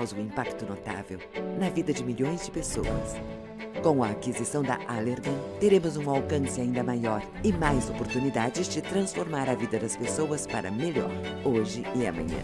Causa um impacto notável na vida de milhões de pessoas. Com a aquisição da Allergan, teremos um alcance ainda maior e mais oportunidades de transformar a vida das pessoas para melhor, hoje e amanhã.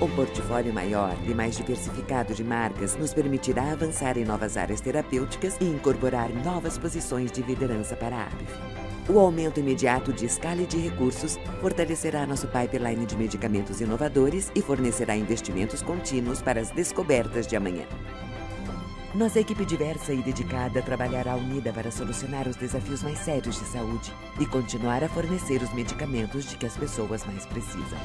Um portfólio maior e mais diversificado de marcas nos permitirá avançar em novas áreas terapêuticas e incorporar novas posições de liderança para a ABV. O aumento imediato de escala e de recursos fortalecerá nosso pipeline de medicamentos inovadores e fornecerá investimentos contínuos para as descobertas de amanhã. Nossa equipe diversa e dedicada trabalhará unida para solucionar os desafios mais sérios de saúde e continuar a fornecer os medicamentos de que as pessoas mais precisam.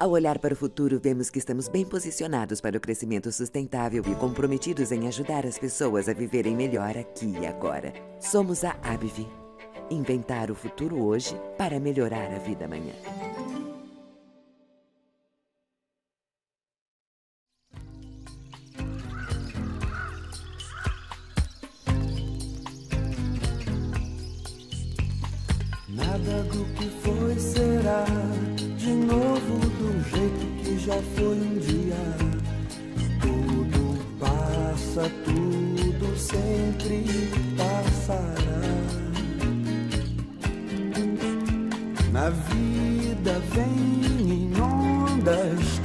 Ao olhar para o futuro, vemos que estamos bem posicionados para o crescimento sustentável e comprometidos em ajudar as pessoas a viverem melhor aqui e agora. Somos a ABV. Inventar o futuro hoje para melhorar a vida amanhã. Nada do que foi será de novo do jeito que já foi um dia. Tudo passa, tudo sempre passará. Na vida vem em ondas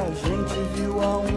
a gente viu há um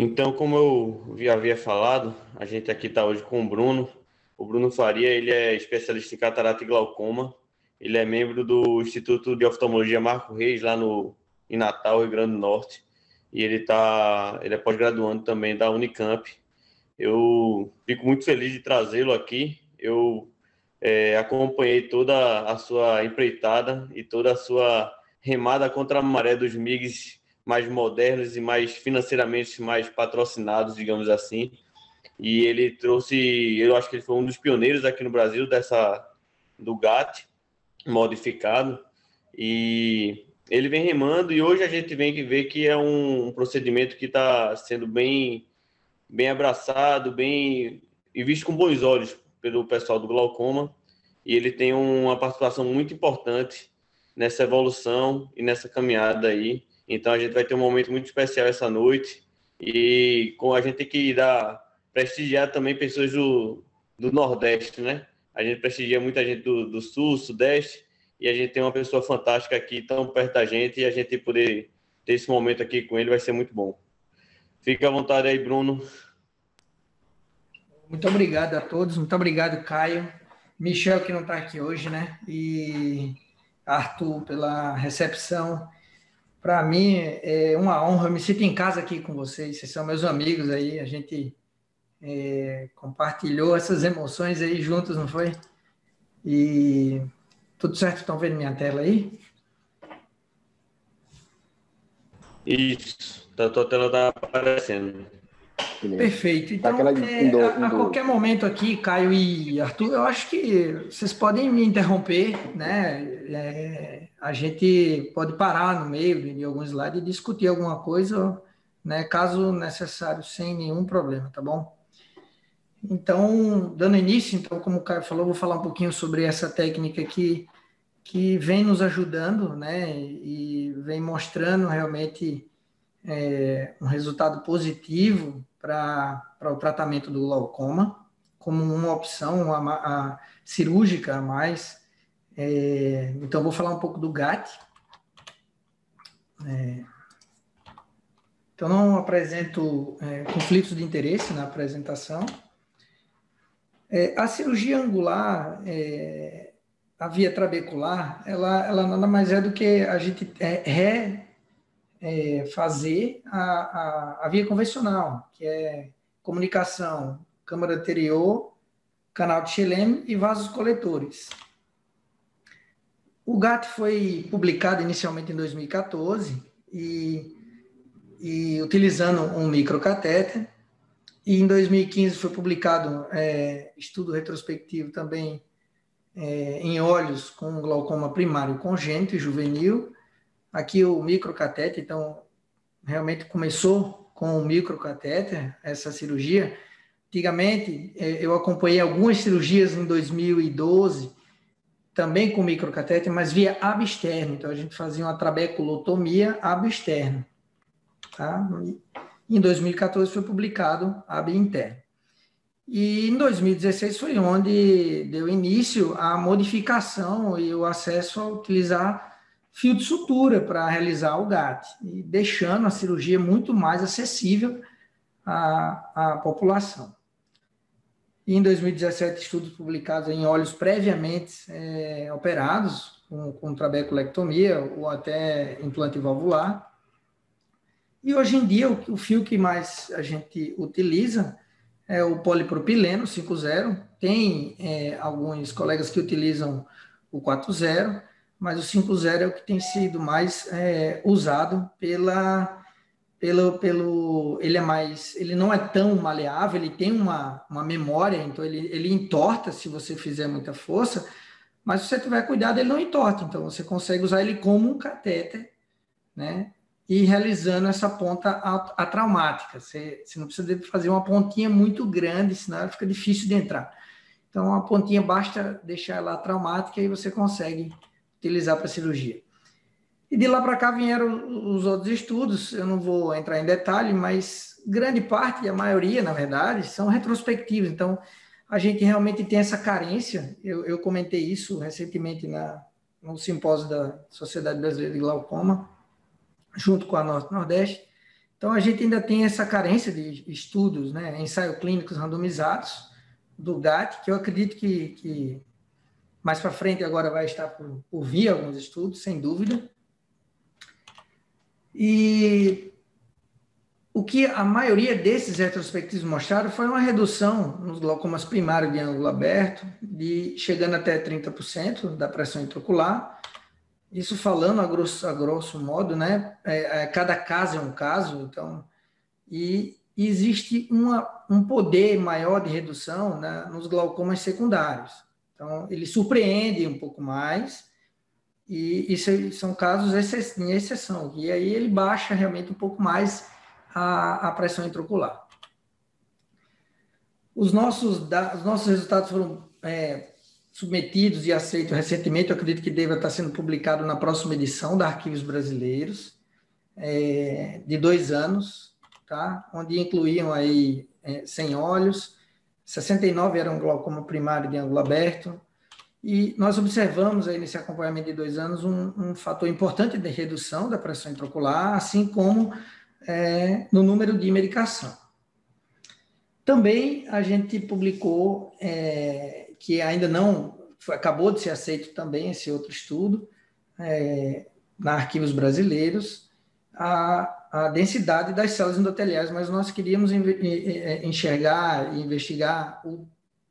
Então, como eu havia falado, a gente aqui está hoje com o Bruno. O Bruno Faria, ele é especialista em catarata e glaucoma. Ele é membro do Instituto de Oftalmologia Marco Reis, lá no, em Natal, Rio Grande do Norte. E ele, tá, ele é pós-graduando também da Unicamp. Eu fico muito feliz de trazê-lo aqui. Eu é, acompanhei toda a sua empreitada e toda a sua remada contra a maré dos MIGs mais modernos e mais financeiramente mais patrocinados, digamos assim. E ele trouxe, eu acho que ele foi um dos pioneiros aqui no Brasil dessa do GAT modificado e ele vem remando e hoje a gente vem que ver que é um, procedimento que está sendo bem bem abraçado, bem e visto com bons olhos pelo pessoal do glaucoma e ele tem uma participação muito importante nessa evolução e nessa caminhada aí. Então a gente vai ter um momento muito especial essa noite e com a gente tem que dar prestigiar também pessoas do, do Nordeste, né? A gente prestigia muita gente do, do Sul, Sudeste e a gente tem uma pessoa fantástica aqui tão perto da gente e a gente poder ter esse momento aqui com ele vai ser muito bom. Fica à vontade aí, Bruno. Muito obrigado a todos, muito obrigado, Caio. Michel, que não está aqui hoje, né? E Arthur, pela recepção. Para mim é uma honra, eu me sinto em casa aqui com vocês, vocês são meus amigos aí, a gente é, compartilhou essas emoções aí juntos, não foi? E tudo certo? Estão vendo minha tela aí? Isso, a tua tela está aparecendo. Perfeito. Então, é, a, a, qualquer momento aqui, Caio e Arthur, eu acho que vocês podem me interromper, né? É, a gente pode parar no meio de, de algum slide e discutir alguma coisa, né? Caso necessário, sem nenhum problema, tá bom? Então, dando início, então, como o Caio falou, vou falar um pouquinho sobre essa técnica que, que vem nos ajudando, né? E vem mostrando realmente é, um resultado positivo para o tratamento do glaucoma, como uma opção a, a cirúrgica a mais. É, então, vou falar um pouco do GAT. É, então, não apresento é, conflitos de interesse na apresentação. É, a cirurgia angular, é, a via trabecular, ela, ela nada mais é do que a gente é, é, fazer a, a, a, via convencional, que é comunicação, câmara anterior, canal de Schelem e vasos coletores. O GAT foi publicado inicialmente em 2014 e, e utilizando um microcatéter. E em 2015 foi publicado é, estudo retrospectivo também é, em olhos com glaucoma primário congênito e juvenil Aqui o microcatéter, então, realmente começou com o microcatéter, essa cirurgia. Antigamente, é, eu acompanhei algumas cirurgias em 2012, também com microcatéter, mas via aba externo. Então, a gente fazia uma trabeculotomia aba externo. Tá? Em 2014 foi publicado aba interno. E em 2016 foi onde deu início a modificação e o acesso a utilizar fio de sutura para realizar o GAT, e deixando a cirurgia muito mais acessível à, à população. E em 2017, estudos publicados em olhos previamente é, operados, com, com trabeculectomia ou até implante valvular. E hoje em dia, o, o fio que mais a gente utiliza é o polipropileno 5.0. Tem é, alguns colegas que utilizam o 4.0 mas o 5.0 é o que tem sido mais é, usado pela, pelo, pelo, ele é mais, ele não é tão maleável, ele tem uma, uma memória, então ele, ele entorta se você fizer muita força, mas se você tiver cuidado, ele não entorta, então você consegue usar ele como um catéter, né, e realizando essa ponta atraumática, você, você não precisa fazer uma pontinha muito grande, senão fica difícil de entrar. Então, a pontinha basta deixar ela traumática e você consegue utilizar para cirurgia. E de lá para cá vieram os outros estudos, eu não vou entrar em detalhe, mas grande parte, a maioria, na verdade, são retrospectivos. Então, a gente realmente tem essa carência. Eu, eu comentei isso recentemente na, no simpósio da Sociedade Brasileira de Glaucoma, junto com a Norte Nordeste, Então, a gente ainda tem essa carência de estudos, né, ensaio clínicos randomizados do GAT, que eu acredito que, que mais para frente agora vai estar por, por vir alguns estudos, sem dúvida. E o que a maioria desses retrospectivos mostraram foi uma redução nos glaucomas primários de ângulo aberto, de chegando até 30% da pressão intraocular. Isso falando a grosso, a grosso modo, né? É, é, cada caso é um caso, então. E existe uma, um poder maior de redução né, nos glaucomas secundários. Então, ele surpreende um pouco mais, e isso são casos em exceção, e aí ele baixa realmente um pouco mais a, a pressão intraocular. Os nossos, os nossos resultados foram é, submetidos e aceitos recentemente, eu acredito que deva estar sendo publicado na próxima edição da Arquivos Brasileiros, é, de dois anos, tá? onde incluíam aí é, 100 olhos, 69 eram glaucoma primário de ângulo aberto, e nós observamos aí nesse acompanhamento de dois anos um, um fator importante de redução da pressão intraocular, assim como é, no número de medicação. Também a gente publicou, é, que ainda não, acabou de ser aceito também esse outro estudo, é, na Arquivos Brasileiros, a, a densidade das células endoteliais, mas nós queríamos enxergar e investigar o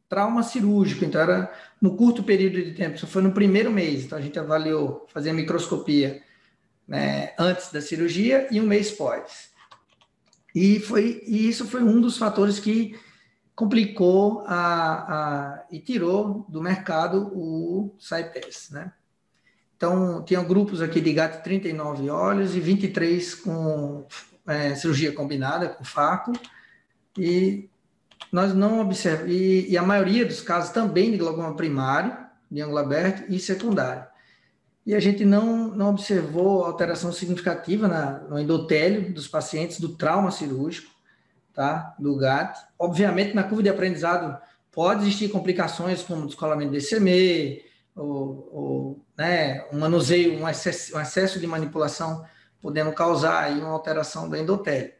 trauma cirúrgico, então era no curto período de tempo, isso foi no primeiro mês, então a gente avaliou, fazer a microscopia né, antes da cirurgia e um mês pós. E, foi, e isso foi um dos fatores que complicou a, a, e tirou do mercado o SciPass, né? Então, tinham grupos aqui de gato 39 olhos e 23 com é, cirurgia combinada, com faco, e nós não observamos, e, e, a maioria dos casos também de glaucoma primário, de ângulo aberto e secundário e a gente não, não observou alteração significativa na, no endotélio dos pacientes do trauma cirúrgico, tá? do GAT. Obviamente, na curva de aprendizado pode existir complicações como descolamento de DCME, ou, ou né, um manuseio, um excesso, um excesso de manipulação podendo causar aí uma alteração do endotélio.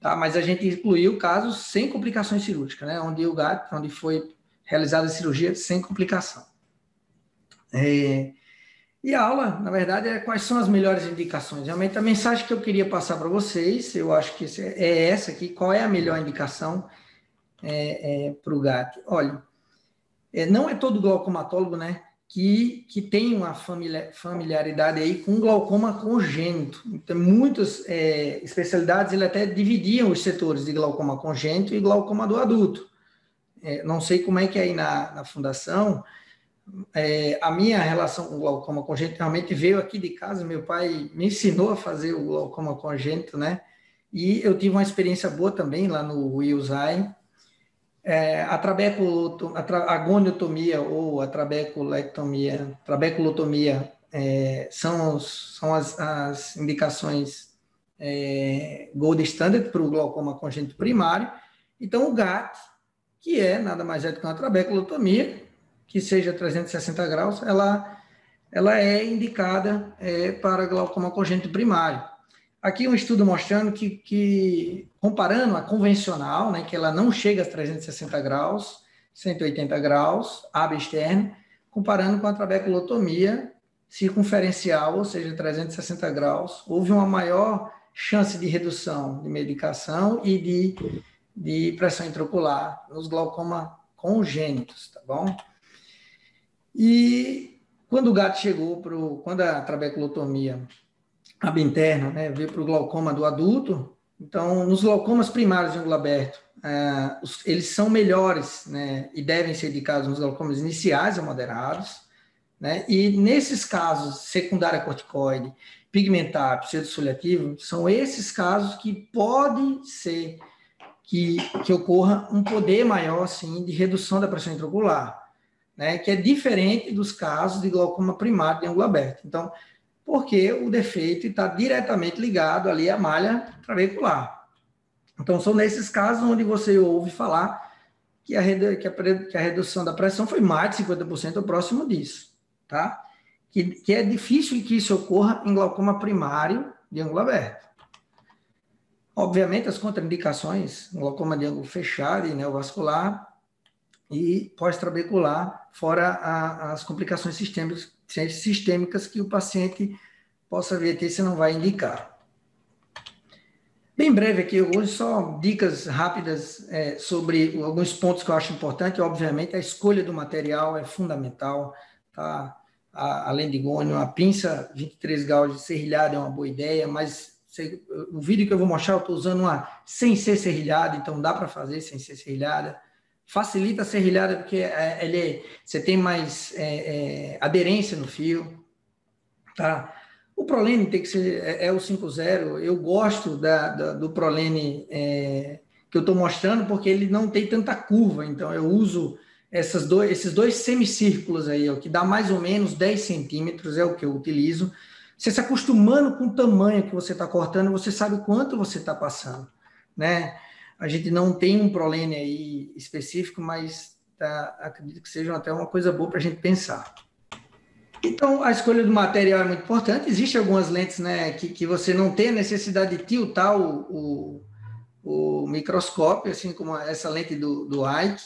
Tá? Mas a gente incluiu casos sem complicações cirúrgicas, né? onde o GAT, onde foi realizada a cirurgia sem complicação. É, e a aula, na verdade, é quais são as melhores indicações. Realmente, a mensagem que eu queria passar para vocês, eu acho que é essa aqui: qual é a melhor indicação é, é, para o GAT? Olha, é, não é todo glaucomatólogo né, que, que tem uma familiaridade aí com glaucoma congênito. Então, muitas é, especialidades ele até dividiam os setores de glaucoma congênito e glaucoma do adulto. É, não sei como é que é aí na, na fundação é, a minha relação com glaucoma congênito realmente veio aqui de casa. Meu pai me ensinou a fazer o glaucoma congênito, né? E eu tive uma experiência boa também lá no Wilsai. É, a, trabeculotomia, a ou a trabeculectomia, trabeculotomia é, são, são as, as indicações é, gold standard para o glaucoma congênito primário. Então, o GAT, que é nada mais é do que uma trabeculotomia, que seja 360 graus, ela, ela é indicada é, para glaucoma congênito primário. Aqui um estudo mostrando que, que, comparando a convencional, né, que ela não chega a 360 graus, 180 graus, aba externo, comparando com a trabeculotomia circunferencial, ou seja, 360 graus, houve uma maior chance de redução de medicação e de, de pressão intraocular nos glaucoma congênitos, tá bom? E quando o gato chegou para quando a trabeculotomia abinterna né, veio para o glaucoma do adulto, então nos glaucomas primários de ângulo aberto, é, os, eles são melhores né, e devem ser indicados nos glaucomas iniciais ou moderados, né, e nesses casos, secundária corticoide, pigmentar, pseudosoliativo, são esses casos que podem ser que, que ocorra um poder maior, assim, de redução da pressão intraocular né, que é diferente dos casos de glaucoma primário de ângulo aberto. Então, porque o defeito está diretamente ligado ali à malha trabecular. Então, são nesses casos onde você ouve falar que a, que a, redução da pressão foi mais de 50% ou próximo disso, tá? Que, que é difícil que isso ocorra em glaucoma primário de ângulo aberto. Obviamente, as contraindicações, glaucoma de ângulo fechado e neovascular e pós-trabecular, fora a, as complicações sistêmicas, sistêmicas que o paciente possa vir ter, se não vai indicar. Bem breve aqui, hoje só dicas rápidas é, sobre alguns pontos que eu acho importante. Obviamente, a escolha do material é fundamental, tá? A, além de gônio, a pinça 23 graus de serrilhado é uma boa ideia, mas o vídeo que eu vou mostrar, eu estou usando uma sem ser serrilhada, então dá para fazer sem ser serrilhada. Facilita a serrilhada porque é, ele, você tem mais é, é, aderência no fio, tá? O Prolene tem que ser é, é o 5.0. Eu gosto da, da, do Prolene é, que eu estou mostrando porque ele não tem tanta curva, então eu uso essas dois, esses dois semicírculos aí, ó, que dá mais ou menos 10 centímetros, é o que eu utilizo. Você se acostumando com o tamanho que você está cortando, você sabe o quanto você está passando, né? A gente não tem um prolene aí específico, mas tá, acredito que seja até uma coisa boa para a gente pensar. Então, a escolha do material é muito importante. Existem algumas lentes né, que, que você não tem a necessidade de tiltar o, o, o microscópio, assim como essa lente do, do Ike.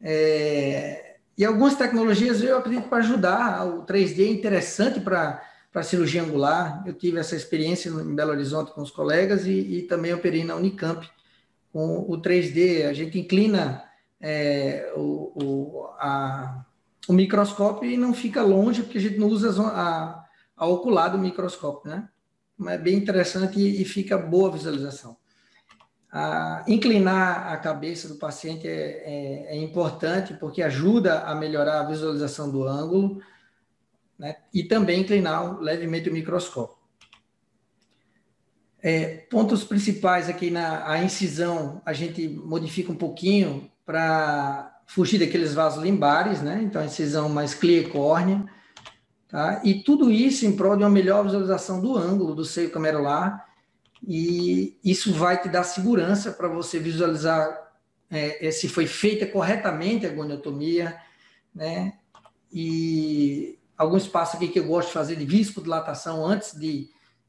É, e algumas tecnologias eu acredito para ajudar. O 3D é interessante para para cirurgia angular. Eu tive essa experiência em Belo Horizonte com os colegas e, e também operei na Unicamp com o 3D. A gente inclina é, o, o, a, o microscópio e não fica longe, porque a gente não usa a, a ocular do microscópio, né? Mas é bem interessante e, e fica boa a visualização. A, inclinar a cabeça do paciente é, é, é importante porque ajuda a melhorar a visualização do ângulo, né? e também inclinar levemente o microscópio. É, pontos principais aqui na a incisão, a gente modifica um pouquinho para fugir daqueles vasos limbares, né? Então, a incisão mais clear tá? E tudo isso em prol de uma melhor visualização do ângulo do seio camerular, e isso vai te dar segurança para você visualizar é, se foi feita corretamente a goniotomia, né? E algum espaço aqui que eu gosto de fazer de viscodilatação antes de,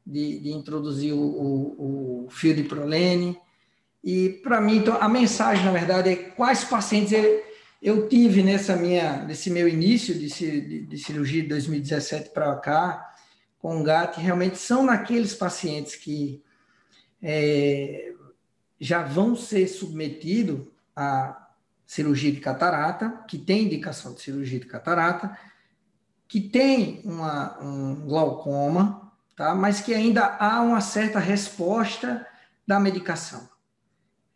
de, de introduzir o, o, o, fio de prolene. E para mim, então, a mensagem, na verdade, é quais pacientes eu, eu tive nessa minha, nesse meu início de, de, de cirurgia de 2017 para cá, com GAT, realmente são naqueles pacientes que é, já vão ser submetidos à cirurgia de catarata, que tem indicação de cirurgia de catarata, que tem uma, um glaucoma, tá? mas que ainda há uma certa resposta da medicação.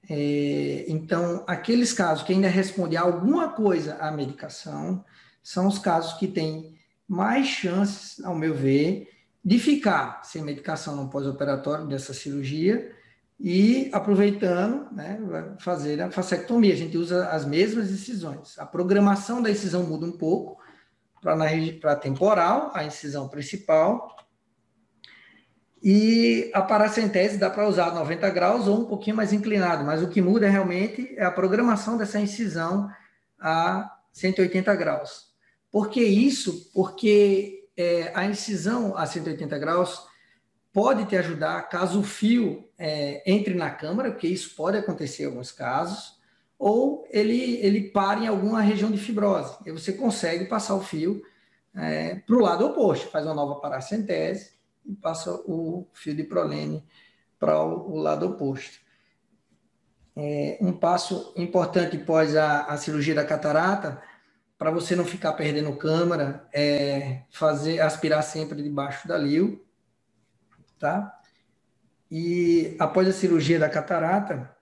É, então, aqueles casos que ainda respondem alguma coisa à medicação são os casos que têm mais chances, ao meu ver, de ficar sem medicação no pós-operatório dessa cirurgia e aproveitando, né, fazer a facectomia. A gente usa as mesmas incisões. A programação da incisão muda um pouco, para temporal, a incisão principal. E a paracentese dá para usar 90 graus ou um pouquinho mais inclinado, mas o que muda realmente é a programação dessa incisão a 180 graus. Por que isso? Porque é, a incisão a 180 graus pode te ajudar caso o fio é, entre na câmara, porque isso pode acontecer em alguns casos, ou ele, ele para em alguma região de fibrose. E você consegue passar o fio é, para o lado oposto, faz uma nova paracentese e passa o fio de prolene para o, o, lado oposto. É, um passo importante pós a, a cirurgia da catarata, para você não ficar perdendo câmara, é fazer aspirar sempre debaixo da lio, tá? E após a cirurgia da catarata,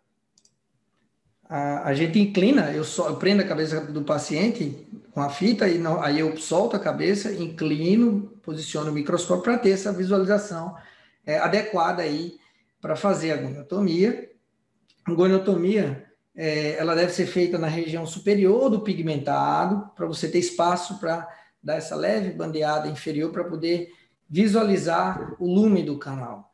a, a gente inclina, eu, eu prendo a cabeça do paciente com a fita, e não, aí eu solto a cabeça, inclino, posiciono o microscópio para ter essa visualização é, adequada aí para fazer a goniotomia. A goniotomia, é, ela deve ser feita na região superior do pigmentado, para você ter espaço para dar essa leve bandeada inferior para poder visualizar o lume do canal.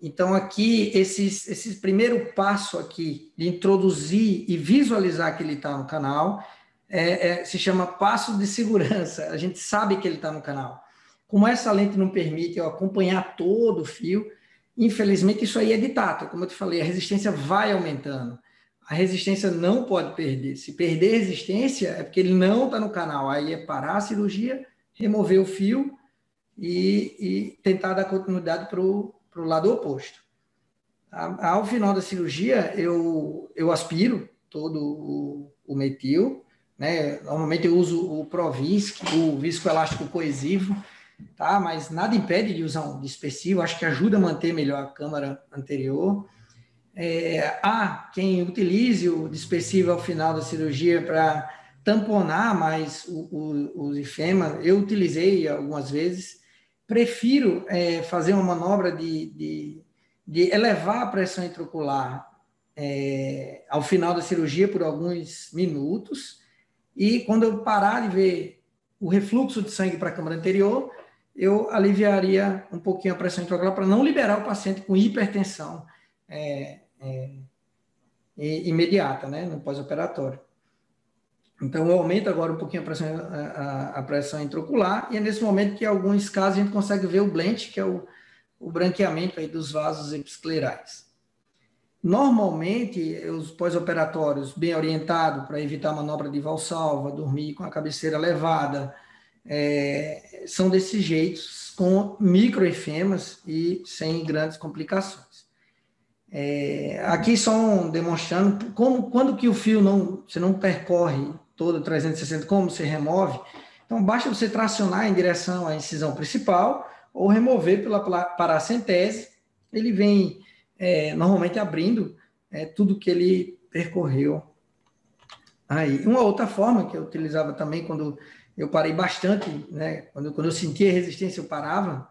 Então, aqui, esse, esse primeiro passo aqui de introduzir e visualizar que ele está no canal é, é, se chama passo de segurança. A gente sabe que ele está no canal. Como essa lente não permite eu acompanhar todo o fio, Infelizmente, isso aí é ditado. Como eu te falei, a resistência vai aumentando. A resistência não pode perder. Se perder resistência, é porque ele não está no canal. Aí é parar a cirurgia, remover o fio e, e tentar dar continuidade para o lado oposto. Ao final da cirurgia, eu, eu aspiro todo o, o metil, né? Normalmente eu uso o Provisc, o viscoelástico coesivo, tá? Mas nada impede de usar um dispersivo, acho que ajuda a manter melhor a câmara anterior. É, há quem utilize o dispersivo ao final da cirurgia para tamponar mais o, o, os ifemas. Eu utilizei algumas vezes. Prefiro é, fazer uma manobra de, de, de, elevar a pressão intraocular é, ao final da cirurgia por alguns minutos. E quando eu parar de ver o refluxo de sangue para a câmara anterior, eu aliviaria um pouquinho a pressão intraocular para não liberar o paciente com hipertensão é, é, imediata, né, no pós-operatório. Então, eu aumento agora um pouquinho a pressão, a, a, pressão intraocular, e é nesse momento que, em alguns casos, a gente consegue ver o blend, que é o, o branqueamento aí dos vasos episclerais. Normalmente, os pós-operatórios bem orientados para evitar manobra de valsalva, dormir com a cabeceira levada, é, são desses jeitos, com microefemas e sem grandes complicações. É, aqui só demonstrando como, quando que o fio não, você não percorre todo 360, como você remove. Então, basta você tracionar em direção à incisão principal ou remover pela paracentese. Ele vem é, normalmente abrindo é, tudo que ele percorreu aí. Uma outra forma que eu utilizava também quando eu parei bastante, né? Quando, quando eu sentia resistência, eu parava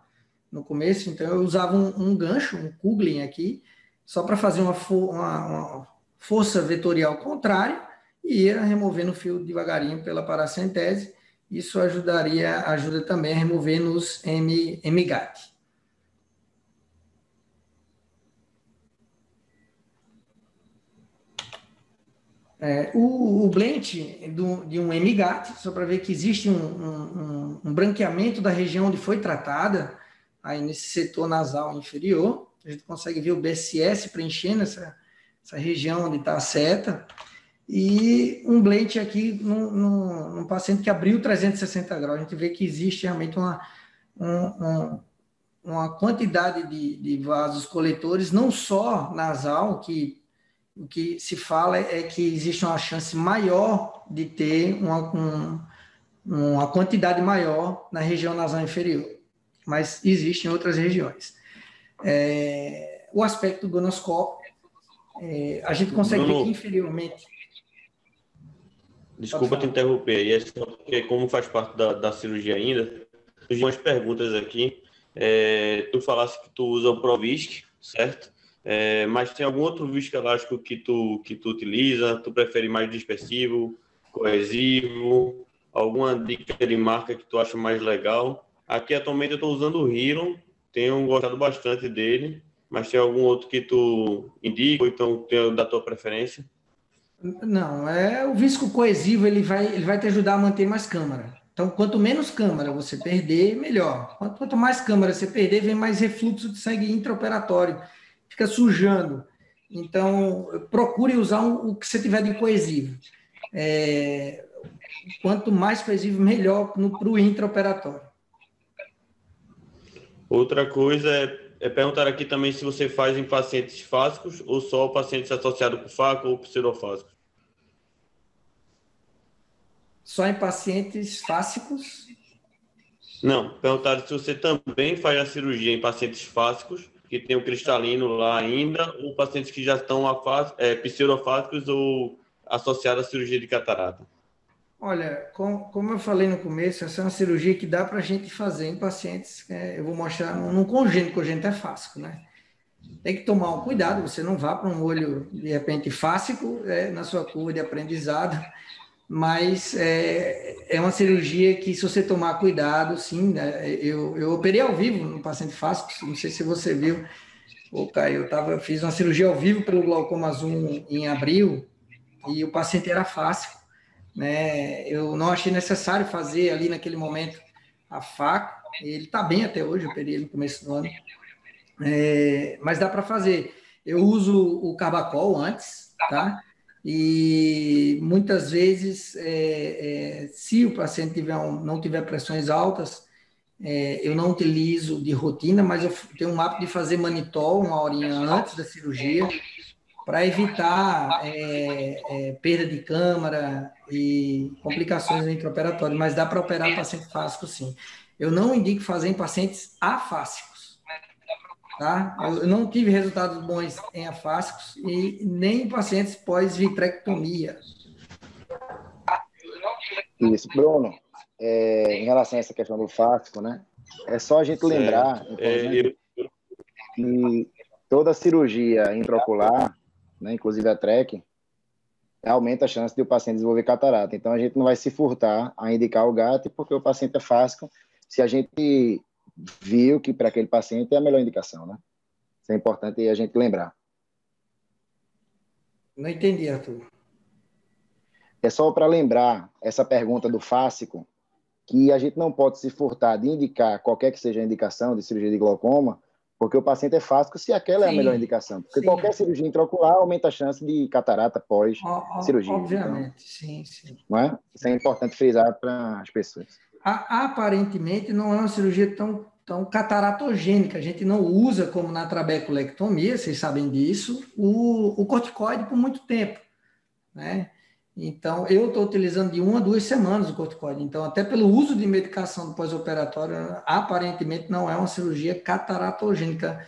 no começo, então eu usava um, um gancho, um Kugling aqui, só para fazer uma, uma, uma, força vetorial contrária e ia removendo o fio devagarinho pela paracentese. Isso ajudaria, ajuda também a remover nos MGAT. É, o, o do, de um MGAT, só para ver que existe um, um, um, branqueamento da região onde foi tratada, aí nesse setor nasal inferior, a gente consegue ver o BSS preenchendo essa, essa região onde está a seta, e um blend aqui num, paciente que abriu 360 graus, a gente vê que existe realmente uma, um, uma quantidade de, de vasos coletores, não só nasal, que o que se fala é que existe uma chance maior de ter uma, um, uma quantidade maior na região nasal inferior, mas existe em outras regiões. É, o aspecto do gonoscópio, é, a gente consegue Bruno, ver que inferiormente. Desculpa te interromper, aí é só porque, como faz parte da, da cirurgia ainda, surgiram umas perguntas aqui. É, tu falasse que tu usa o Provisc, certo? É, mas tem algum outro viscoelástico que tu, que tu utiliza? Tu prefere mais dispersivo, coesivo? Alguma dica de marca que tu acha mais legal? Aqui atualmente eu estou usando o Hero, tenho gostado bastante dele, mas tem algum outro que tu indica ou então tem da tua preferência? Não, é o visco coesivo ele vai, ele vai te ajudar a manter mais câmara. Então, quanto menos câmara você perder, melhor. Quanto, quanto mais câmara você perder, vem mais refluxo de sangue intraoperatório fica sujando. Então, procure usar o que você tiver de coesivo. É, quanto mais coesivo, melhor para o intraoperatório. Outra coisa é, é, perguntar aqui também se você faz em pacientes fásicos ou só pacientes associados com faco ou pseudofásicos. Só em pacientes fásicos? Não, perguntar se você também faz a cirurgia em pacientes fásicos que tem o cristalino lá ainda, ou pacientes que já estão é, pseudofásicos ou associados à cirurgia de catarata? Olha, com, como eu falei no começo, essa é uma cirurgia que dá para a gente fazer em pacientes. É, eu vou mostrar num congênito, congênito é fásico, né? Tem que tomar um cuidado, você não vá para um olho de repente fásico é, na sua curva de aprendizado, mas é, é uma cirurgia que, se você tomar cuidado, sim, né? eu, eu operei ao vivo no paciente fásico, não sei se você viu, Ô, Caio, eu tava, fiz uma cirurgia ao vivo pelo glaucoma zoom em abril e o paciente era fácil, né? Eu não achei necessário fazer ali naquele momento a faca, ele está bem até hoje, eu operei no começo do ano. É, mas dá para fazer. Eu uso o carbacol antes, tá? E muitas vezes, é, é, se o paciente tiver um, não tiver pressões altas, é, eu não utilizo de rotina, mas eu tenho um hábito de fazer manitol uma horinha antes da cirurgia, para evitar é, é, perda de câmara e complicações intraoperatórias. Mas dá para operar paciente fásico, sim. Eu não indico fazer em pacientes afásicos Tá? Eu não tive resultados bons em afásicos e nem em pacientes pós-vitrectomia. Isso, Bruno, é, em relação a essa questão do fásico, né? É só a gente lembrar é, que toda cirurgia intraocular, né, inclusive a TREC, aumenta a chance de o paciente desenvolver catarata. Então, a gente não vai se furtar a indicar o GAT porque o paciente é fásico. Se a gente viu que para aquele paciente é a melhor indicação, né? Isso é importante a gente lembrar. Não entendi, Arthur. É só para lembrar essa pergunta do fásico, que a gente não pode se furtar de indicar qualquer que seja a indicação de cirurgia de glaucoma, porque o paciente é fásico se aquela sim, é a melhor indicação. Porque sim. qualquer cirurgia intraocular aumenta a chance de catarata pós-cirurgia. Obviamente, então, sim, sim. Não é? Isso é importante frisar para as pessoas aparentemente não é uma cirurgia tão, tão cataratogênica. A gente não usa, como na trabeculectomia, vocês sabem disso, o, o corticoide por muito tempo. Né? Então, eu estou utilizando de uma a duas semanas o corticoide. Então, até pelo uso de medicação pós-operatório, aparentemente não é uma cirurgia cataratogênica.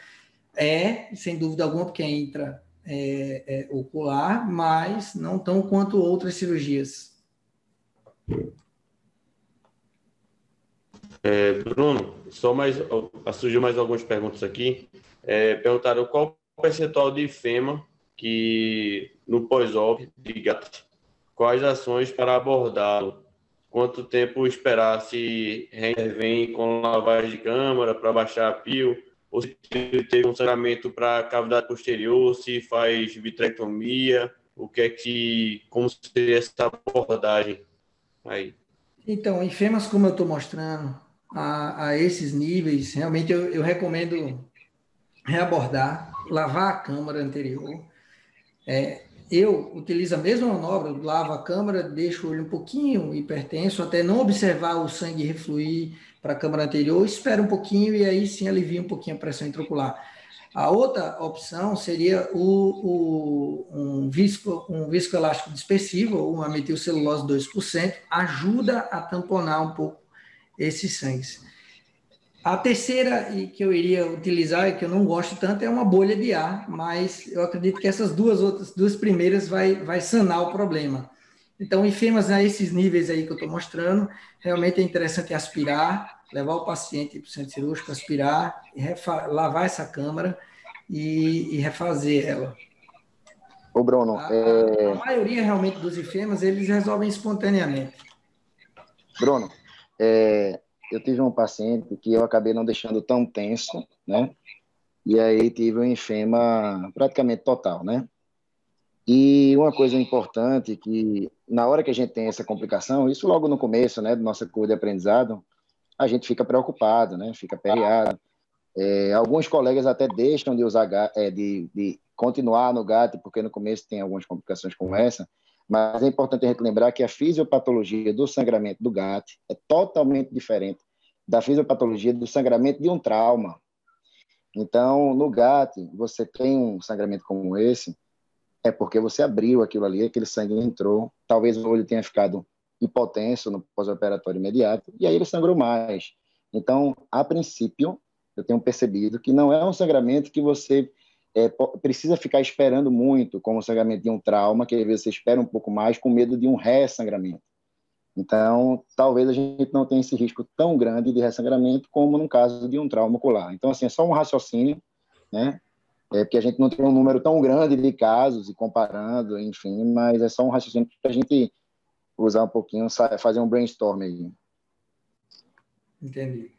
É, sem dúvida alguma, porque entra é, é, ocular, mas não tão quanto outras cirurgias. É, Bruno, só mais surgiu mais algumas perguntas aqui. É, perguntaram qual o percentual de FEMA que no pós-op de gato. Quais ações para abordá-lo? Quanto tempo esperar se vem com lavagem de câmara para baixar a pio? Ou se teve um sangramento para cavidade posterior, se faz vitrectomia? O que é que, como seria essa abordagem aí? Então, em FEMAs, como eu estou mostrando, a, a esses níveis, realmente eu, eu, recomendo reabordar, lavar a câmara anterior. É, eu utilizo a mesma manobra, lavo a câmara, deixo o olho um pouquinho hipertenso, até não observar o sangue refluir para a câmara anterior, espero um pouquinho e aí sim alivia um pouquinho a pressão intraocular. A outra opção seria o, o, um, visco, um viscoelástico dispersivo, ou uma metilcelulose 2%, ajuda a tamponar um pouco esses sangues. A terceira que eu iria utilizar, e que eu não gosto tanto, é uma bolha de ar, mas eu acredito que essas duas outras, duas primeiras vai, vai sanar o problema. Então, enfermas a esses níveis aí que eu estou mostrando, realmente é interessante aspirar, levar o paciente para o centro cirúrgico, aspirar, lavar essa câmara e, e, refazer ela. Ô, Bruno, a, é... a maioria realmente dos enfermos, eles resolvem espontaneamente. Bruno, é, eu tive um paciente que eu acabei não deixando tão tenso, né? E aí tive um enfema praticamente total, né? E uma coisa importante que na hora que a gente tem essa complicação, isso logo no começo, né, do nossa curva de aprendizado, a gente fica preocupado, né? Fica perreado. É, alguns colegas até deixam de usar é, de, de continuar no GAT porque no começo tem algumas complicações como essa, mas é importante lembrar que a fisiopatologia do sangramento do GAT é totalmente diferente da fisiopatologia do sangramento de um trauma. Então, no GAT, você tem um sangramento como esse, é porque você abriu aquilo ali, aquele sangue entrou, talvez o olho tenha ficado hipotenso no pós-operatório imediato, e aí ele sangrou mais. Então, a princípio, eu tenho percebido que não é um sangramento que você é, precisa ficar esperando muito, como o sangramento de um trauma, que às vezes você espera um pouco mais com medo de um ressangramento. Então, talvez a gente não tenha esse risco tão grande de ressangramento como no caso de um trauma ocular. Então, assim, é só um raciocínio, né? É porque a gente não tem um número tão grande de casos e comparando, enfim, mas é só um raciocínio para a gente usar um pouquinho, fazer um brainstorm aí. Entendi.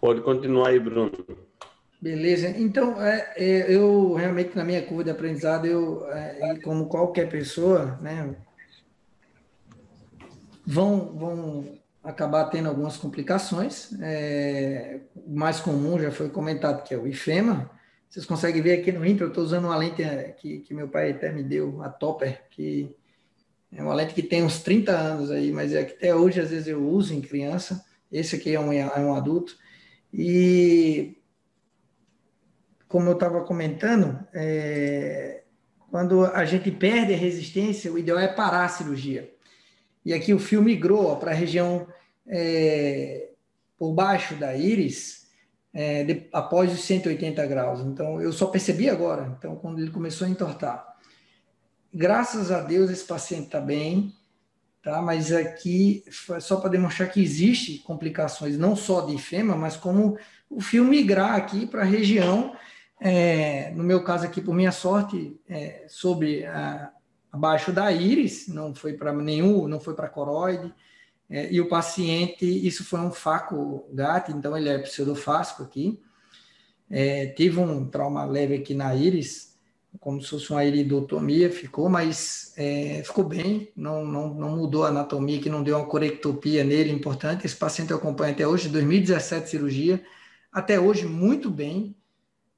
Pode continuar aí, Bruno. Beleza. Então, é, é, eu realmente, na minha curva de aprendizado, eu, é, como qualquer pessoa, né, vão, vão acabar tendo algumas complicações. É, o mais comum já foi comentado que é o ifema. Vocês conseguem ver aqui no intro, eu estou usando uma lente é, que, que meu pai até me deu, a Topper, que é uma lente que tem uns 30 anos aí, mas é que até hoje às vezes eu uso em criança. Esse aqui é um, é um adulto. E como eu estava comentando, é, quando a gente perde a resistência, o ideal é parar a cirurgia. E aqui o fio migrou para a região é, por baixo da íris, é, de, após os 180 graus. Então, eu só percebi agora, então, quando ele começou a entortar. Graças a Deus, esse paciente está bem, tá? mas aqui foi só para demonstrar que existe complicações, não só de ifema, mas como o fio migrar aqui para a região é, no meu caso aqui, por minha sorte, é, sobre a, abaixo da íris, não foi para nenhum, não foi para coroide, é, e o paciente, isso foi um faco GAT, então ele é pseudofásico aqui, é, tive um trauma leve aqui na íris, como se fosse uma iridotomia, ficou, mas é, ficou bem, não, não, não mudou a anatomia, que não deu uma corectopia nele importante, esse paciente eu acompanho até hoje, 2017 cirurgia, até hoje muito bem,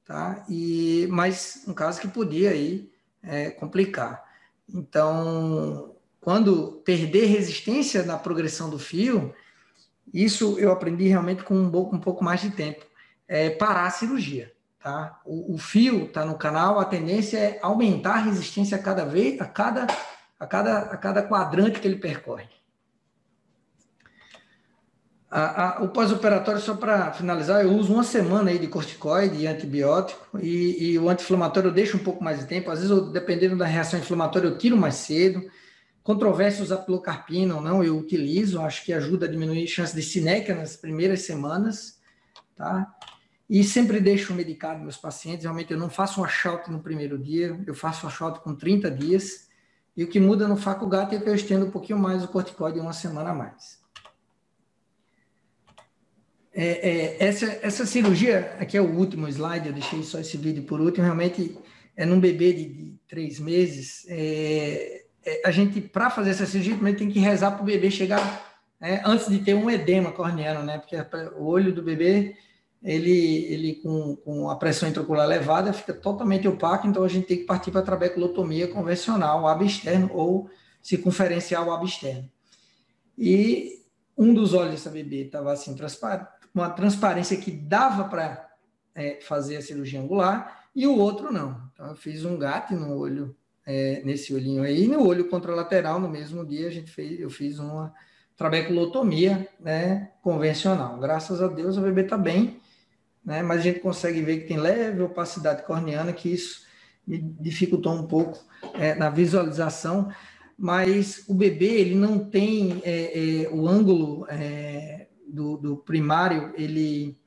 tá? E mas um caso que podia aí é, complicar. Então, quando perder resistência na progressão do fio, isso eu aprendi realmente com um pouco, um pouco mais de tempo. É parar a cirurgia, tá? O, o fio está no canal, a tendência é aumentar a resistência a cada vez, a cada, a cada, a cada quadrante que ele percorre. A, a, o pós-operatório, só para finalizar, eu uso uma semana aí de corticoide e antibiótico, e, e o anti-inflamatório eu deixo um pouco mais de tempo. Às vezes, eu, dependendo da reação inflamatória, eu tiro mais cedo. Controvérsia usar pilocarpina ou não, eu utilizo, acho que ajuda a diminuir a chance de cinéquia nas primeiras semanas, tá? E sempre deixo medicado meus pacientes, realmente eu não faço um shot no primeiro dia, eu faço um shot com 30 dias, e o que muda no faco gato é que eu estendo um pouquinho mais o corticoide uma semana a mais. É, é, essa, essa cirurgia, aqui é o último slide, eu deixei só esse vídeo por último, realmente é num bebê de, de três meses. É, é a gente, para fazer essa cirurgia, também tem que rezar para o bebê chegar né, antes de ter um edema corneano, né? Porque o olho do bebê, ele, ele com, com a pressão intraocular elevada, fica totalmente opaco, então a gente tem que partir para a trabeculotomia convencional, abo externo, ou circunferencial abo externo. E um dos olhos dessa bebê estava assim, uma transparência que dava para é, fazer a cirurgia angular e o outro não. Então, eu fiz um gato no olho, é, nesse olhinho aí, e no olho contralateral, no mesmo dia, a gente fez, eu fiz uma trabeculotomia né, convencional. Graças a Deus, o bebê está bem, né, mas a gente consegue ver que tem leve opacidade corneana, que isso me dificultou um pouco é, na visualização, mas o bebê ele não tem é, é, o ângulo é, do, do primário, ele,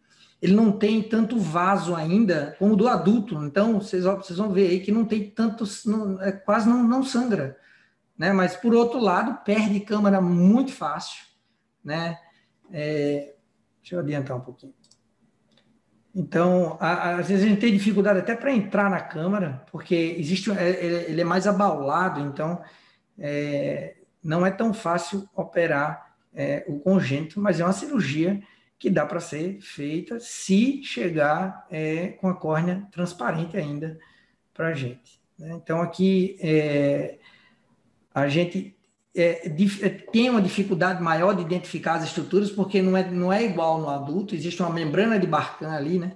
ele não tem tanto vaso ainda como do adulto. Então, vocês, vocês vão ver aí que não tem tanto, não, é, quase não, não sangra. Né? Mas, por outro lado, perde câmara muito fácil. Né? É, deixa eu adiantar um pouquinho. Então, às vezes a gente tem dificuldade até para entrar na câmara, porque existe, é, ele é mais abaulado, então é, não é tão fácil operar é, o congênito, mas é uma cirurgia que dá para ser feita se chegar é, com a córnea transparente ainda para a gente. Né? Então, aqui é, a gente é, é, tem uma dificuldade maior de identificar as estruturas, porque não é, não é igual no adulto, existe uma membrana de Barcan ali, né?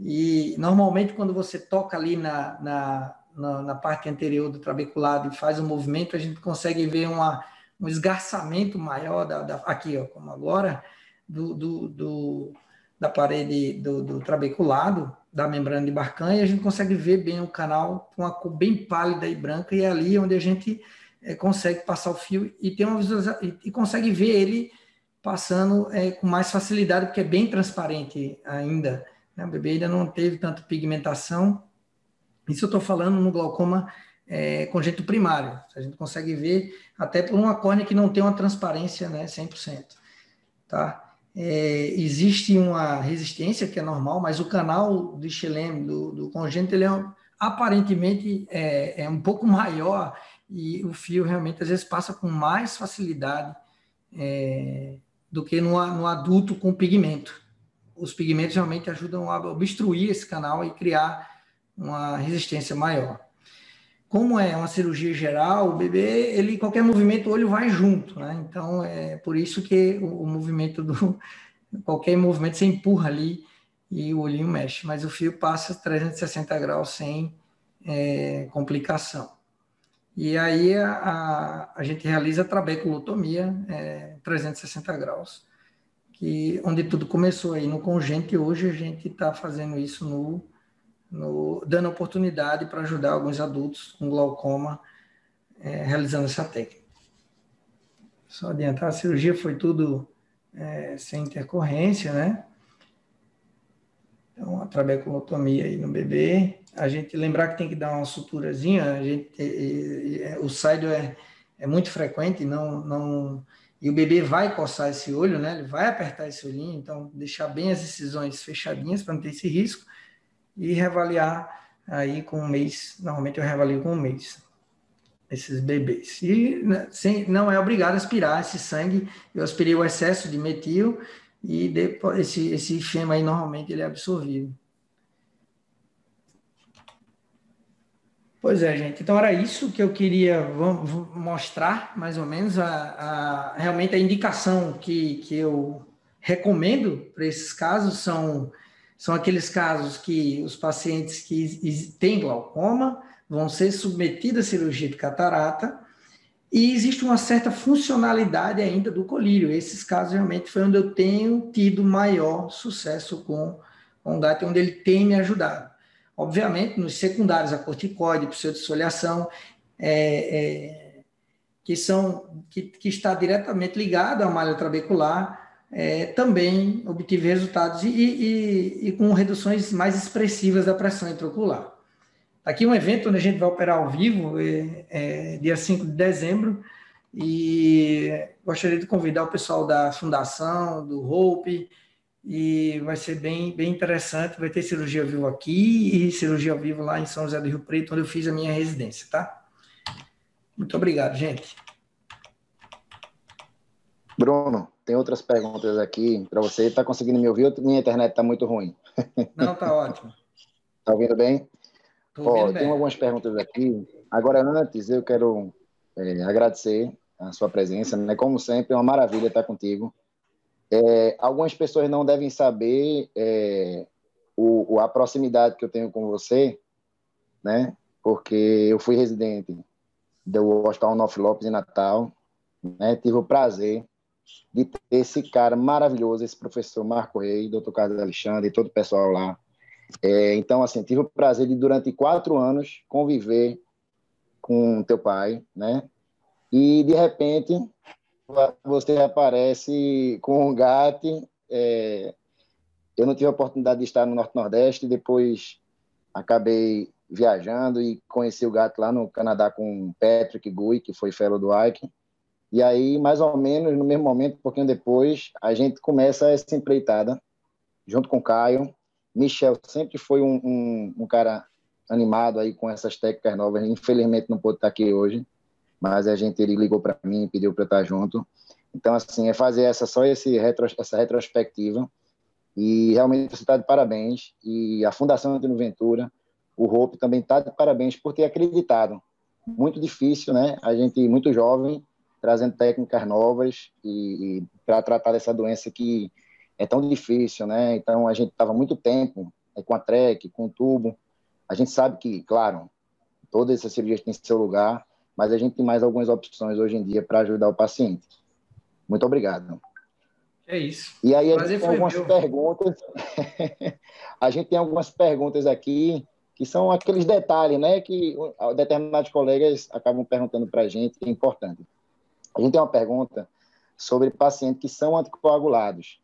E normalmente, quando você toca ali na, na, na, na parte anterior do trabeculado e faz um movimento, a gente consegue ver uma um esgarçamento maior da, da, aqui, ó, como agora, do, do, do da parede do, do, trabeculado, da membrana de Barcan, e a gente consegue ver bem o canal com a cor bem pálida e branca, e é ali onde a gente é, consegue passar o fio e tem uma e, consegue ver ele passando é, com mais facilidade, porque é bem transparente ainda. Né? O bebê ainda não teve tanta pigmentação. Isso eu estou falando no glaucoma é, congênito primário. A gente consegue ver até por uma córnea que não tem uma transparência né, 100%. Tá? É, existe uma resistência que é normal, mas o canal do Schelem, do, do congênito, ele é, aparentemente é, é, um pouco maior e o fio realmente às vezes passa com mais facilidade é, do que no, no adulto com pigmento. Os pigmentos realmente ajudam a obstruir esse canal e criar uma resistência maior. Como é uma cirurgia geral, o bebê, ele qualquer movimento o olho vai junto, né? Então é por isso que o, o movimento do qualquer movimento você empurra ali e o olhinho mexe, mas o fio passa 360 graus sem é, complicação. E aí a, a, gente realiza a trabeculotomia é, 360 graus, que onde tudo começou aí no congente, hoje a gente está fazendo isso no, no, dando oportunidade para ajudar alguns adultos com glaucoma é, realizando essa técnica. Só adiantar, a cirurgia foi tudo é, sem intercorrência, né? Então, a trabeculotomia aí no bebê. A gente lembrar que tem que dar uma suturazinha, a gente, é, o saido é, é muito frequente, não, não, e o bebê vai coçar esse olho, né? Ele vai apertar esse olhinho, então deixar bem as incisões fechadinhas para não ter esse risco e reavaliar aí com um mês. Normalmente eu reavalio com um mês esses bebês. E né, sem, não é obrigado a aspirar esse sangue. Eu aspirei o excesso de metil e depois, esse, esse fema aí normalmente ele é absorvido. Pois é, gente. Então era isso que eu queria mostrar, mais ou menos, a, a realmente a indicação que, que eu recomendo para esses casos são, são aqueles casos que os pacientes que têm glaucoma vão ser submetidos à cirurgia de catarata e existe uma certa funcionalidade ainda do colírio. Esses casos realmente foi onde eu tenho tido maior sucesso com, o gato, onde ele tem me ajudado. Obviamente, nos secundários, a corticoide, pseudodissoliação, é, é, que, são, que, que está diretamente ligado à malha trabecular, é, também obtive resultados e, e, e, com reduções mais expressivas da pressão intraocular. Aqui um evento onde a gente vai operar ao vivo, é, é, dia 5 de dezembro, e gostaria de convidar o pessoal da Fundação, do Hope, e vai ser bem, bem interessante. Vai ter cirurgia ao vivo aqui e cirurgia ao vivo lá em São José do Rio Preto, onde eu fiz a minha residência, tá? Muito obrigado, gente. Bruno, tem outras perguntas aqui para você. Está conseguindo me ouvir? Minha internet está muito ruim. Não, está ótimo. Está ouvindo bem? Ó, tem algumas perguntas aqui. Agora, antes, eu quero é, agradecer a sua presença. Né? Como sempre, é uma maravilha estar contigo. É, algumas pessoas não devem saber é, o, a proximidade que eu tenho com você, né? Porque eu fui residente do Hospital Nof Lopes em Natal, né? Tive o prazer de ter esse cara maravilhoso, esse professor Marco Rei, doutor Carlos Alexandre e todo o pessoal lá, é, então, assim, tive o prazer de, durante quatro anos, conviver com teu pai, né? E, de repente, você aparece com um gato. É, eu não tive a oportunidade de estar no Norte-Nordeste, depois acabei viajando e conheci o gato lá no Canadá com Patrick Gui, que foi fellow do Ike. E aí, mais ou menos no mesmo momento, um pouquinho depois, a gente começa essa empreitada, junto com o Caio, Michel sempre foi um, um, um, cara animado aí com essas técnicas novas. Infelizmente não pôde estar aqui hoje, mas a gente ele ligou para mim e pediu para estar junto. Então assim é fazer essa só esse retro, essa retrospectiva e realmente você está de parabéns e a Fundação Antônio Ventura, o Hope também está de parabéns por ter acreditado. Muito difícil, né? A gente muito jovem trazendo técnicas novas e, e para tratar dessa doença que é tão difícil, né? Então a gente estava muito tempo é, com a trek, com o tubo. A gente sabe que, claro, todas essas cirurgias têm seu lugar, mas a gente tem mais algumas opções hoje em dia para ajudar o paciente. Muito obrigado. É isso. E aí a gente tem algumas meu. perguntas. a gente tem algumas perguntas aqui que são aqueles detalhes, né, que determinados colegas acabam perguntando para a gente, que é importante. A gente tem uma pergunta sobre pacientes que são anticoagulados.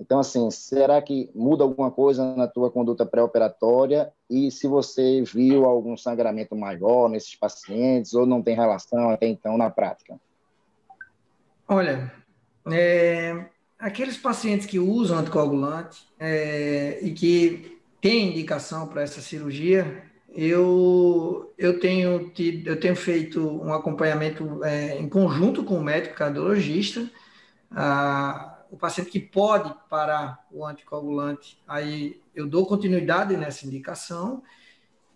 Então, assim, será que muda alguma coisa na tua conduta pré-operatória? E se você viu algum sangramento maior nesses pacientes ou não tem relação até então na prática? Olha, é, aqueles pacientes que usam anticoagulante é, e que têm indicação para essa cirurgia, eu, eu, tenho, tido, eu tenho feito um acompanhamento é, em conjunto com o médico cardiologista. A, o paciente que pode parar o anticoagulante, aí eu dou continuidade nessa indicação.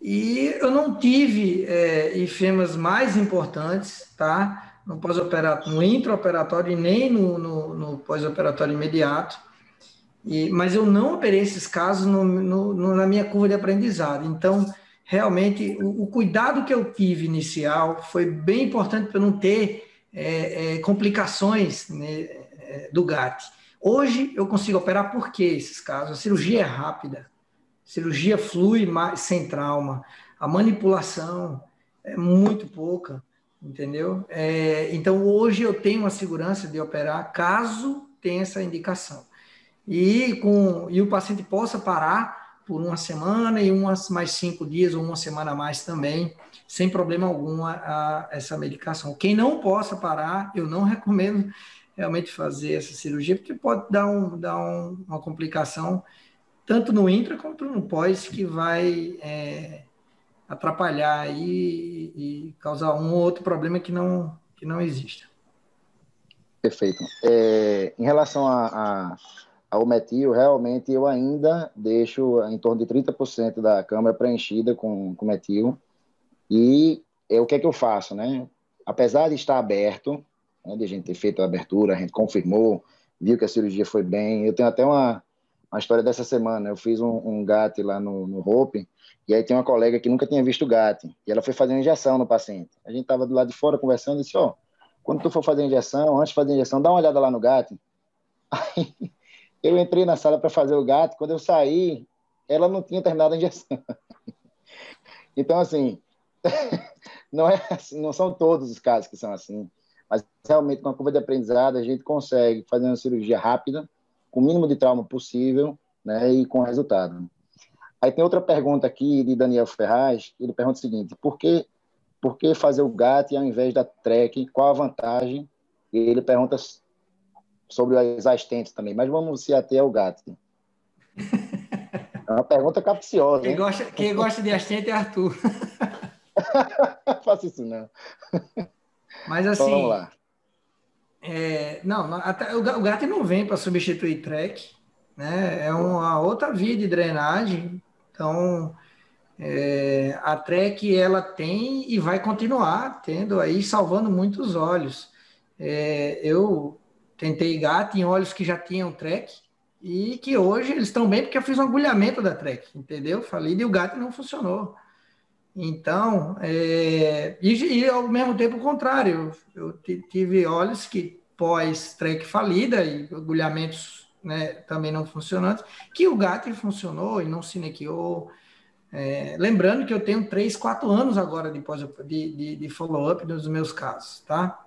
E eu não tive é, mais importantes, tá? No pós-operatório, no intraoperatório e nem no, no, no pós-operatório imediato. E, mas eu não operei esses casos no, no, na minha curva de aprendizado. Então, realmente, o, o, cuidado que eu tive inicial foi bem importante para não ter é, é, complicações né, é, do GAT. Hoje eu consigo operar por que esses casos? A cirurgia é rápida, a cirurgia flui mais, sem trauma, a manipulação é muito pouca, entendeu? É, então hoje eu tenho uma segurança de operar caso tenha essa indicação. E, com, e o paciente possa parar por uma semana e umas mais cinco dias ou uma semana a mais também, sem problema algum a, a essa medicação. Quem não possa parar, eu não recomendo realmente fazer essa cirurgia, porque pode dar, um, dar um, uma complicação tanto no intra quanto no pós, que vai é, atrapalhar e, e, causar um ou outro problema que não, que não exista. Perfeito. É, em relação a, a, ao metil, realmente eu ainda deixo em torno de 30% da câmara preenchida com, com metil. E é, o que é que eu faço, né? Apesar de estar aberto, né, de a gente ter feito a abertura, a gente confirmou, viu que a cirurgia foi bem. Eu tenho até uma, uma história dessa semana. Eu fiz um, um lá no, no Hope, e aí tem uma colega que nunca tinha visto GAT, e ela foi fazer uma injeção no paciente. A gente estava do lado de fora conversando e disse: Ó, oh, quando tu for fazer a injeção, antes de fazer a injeção, dá uma olhada lá no GAT. Aí eu entrei na sala para fazer o GAT, quando eu saí, ela não tinha terminado a injeção. Então, assim, não, é, assim, não são todos os casos que são assim. Mas realmente, com a curva de aprendizado, a gente consegue fazer uma cirurgia rápida, com o mínimo de trauma possível, né, e com resultado. Aí tem outra pergunta aqui de Daniel Ferraz, ele pergunta o seguinte, por que, por que fazer o GAT ao invés da TREC? Qual a vantagem? E ele pergunta sobre as assistentes também, mas vamos se ater ao GAT. É uma pergunta capciosa. Quem, gosta, quem gosta de assistente é Arthur. Faça isso não. Mas assim. Então, vamos lá. É, não, até, o, o gato não vem para substituir track, né? É uma outra via de drenagem. Então, é, a track ela tem e vai continuar tendo aí, salvando muitos olhos. É, eu tentei gato em olhos que já tinham track e que hoje eles estão bem porque eu fiz um agulhamento da track, entendeu? Falei e o gato não funcionou. Então, é, e, e, ao mesmo tempo o contrário, eu tive olhos que pós-trek falida e agulhamentos né, também não funcionantes, que o gato funcionou e não se. É, lembrando que eu tenho 3, 4 anos agora de, de, de, de follow-up nos meus casos, tá?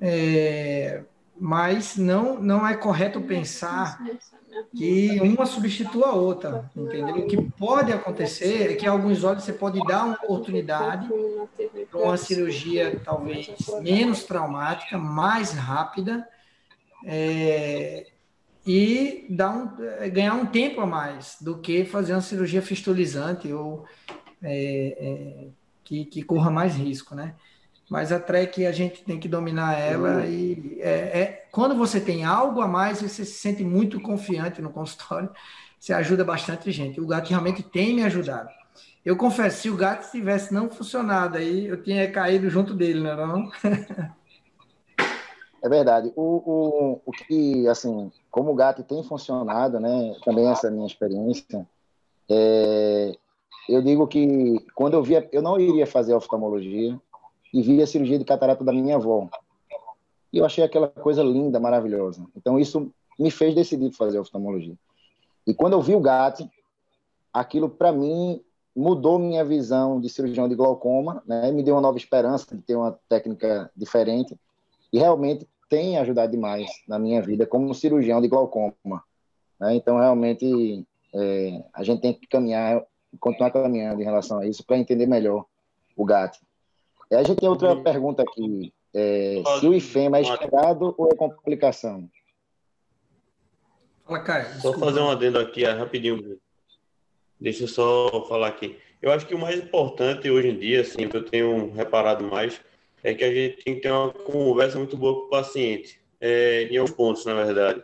É, mas não, não é correto pensar que uma substitua a outra, entendeu? O que pode acontecer é que alguns olhos você pode dar uma oportunidade para uma cirurgia talvez menos traumática, mais rápida, é, e dar um, ganhar um tempo a mais do que fazer uma cirurgia fistulizante ou é, é, que, que corra mais risco, né? Mas a track a gente tem que dominar ela e é, é, quando você tem algo a mais, você se sente muito confiante no consultório, você ajuda bastante gente. O gato realmente tem me ajudado. Eu confesso, se o gato tivesse não funcionado aí, eu tinha caído junto dele, não é não? É verdade. O, o, o que, assim, como o gato tem funcionado, né, também essa minha experiência, é, eu digo que quando eu via, eu não iria fazer oftalmologia, e vi a cirurgia de catarata da minha avó. E eu achei aquela coisa linda, maravilhosa. Então isso me fez decidir fazer oftalmologia. E quando eu vi o GAT, aquilo para mim mudou minha visão de cirurgião de glaucoma, né? Me deu uma nova esperança de ter uma técnica diferente e realmente tem ajudado demais na minha vida como cirurgião de glaucoma. Né? Então realmente é, a gente tem que caminhar, continuar caminhando em relação a isso para entender melhor o GAT. A gente tem outra pergunta aqui. É, se o IFEMA é esperado ou é complicação? Fala, Caio. Só fazer um adendo aqui, rapidinho. Deixa eu só falar aqui. Eu acho que o mais importante hoje em dia, assim, que eu tenho reparado mais, é que a gente tem que ter uma conversa muito boa com o paciente, é, em alguns pontos, na verdade.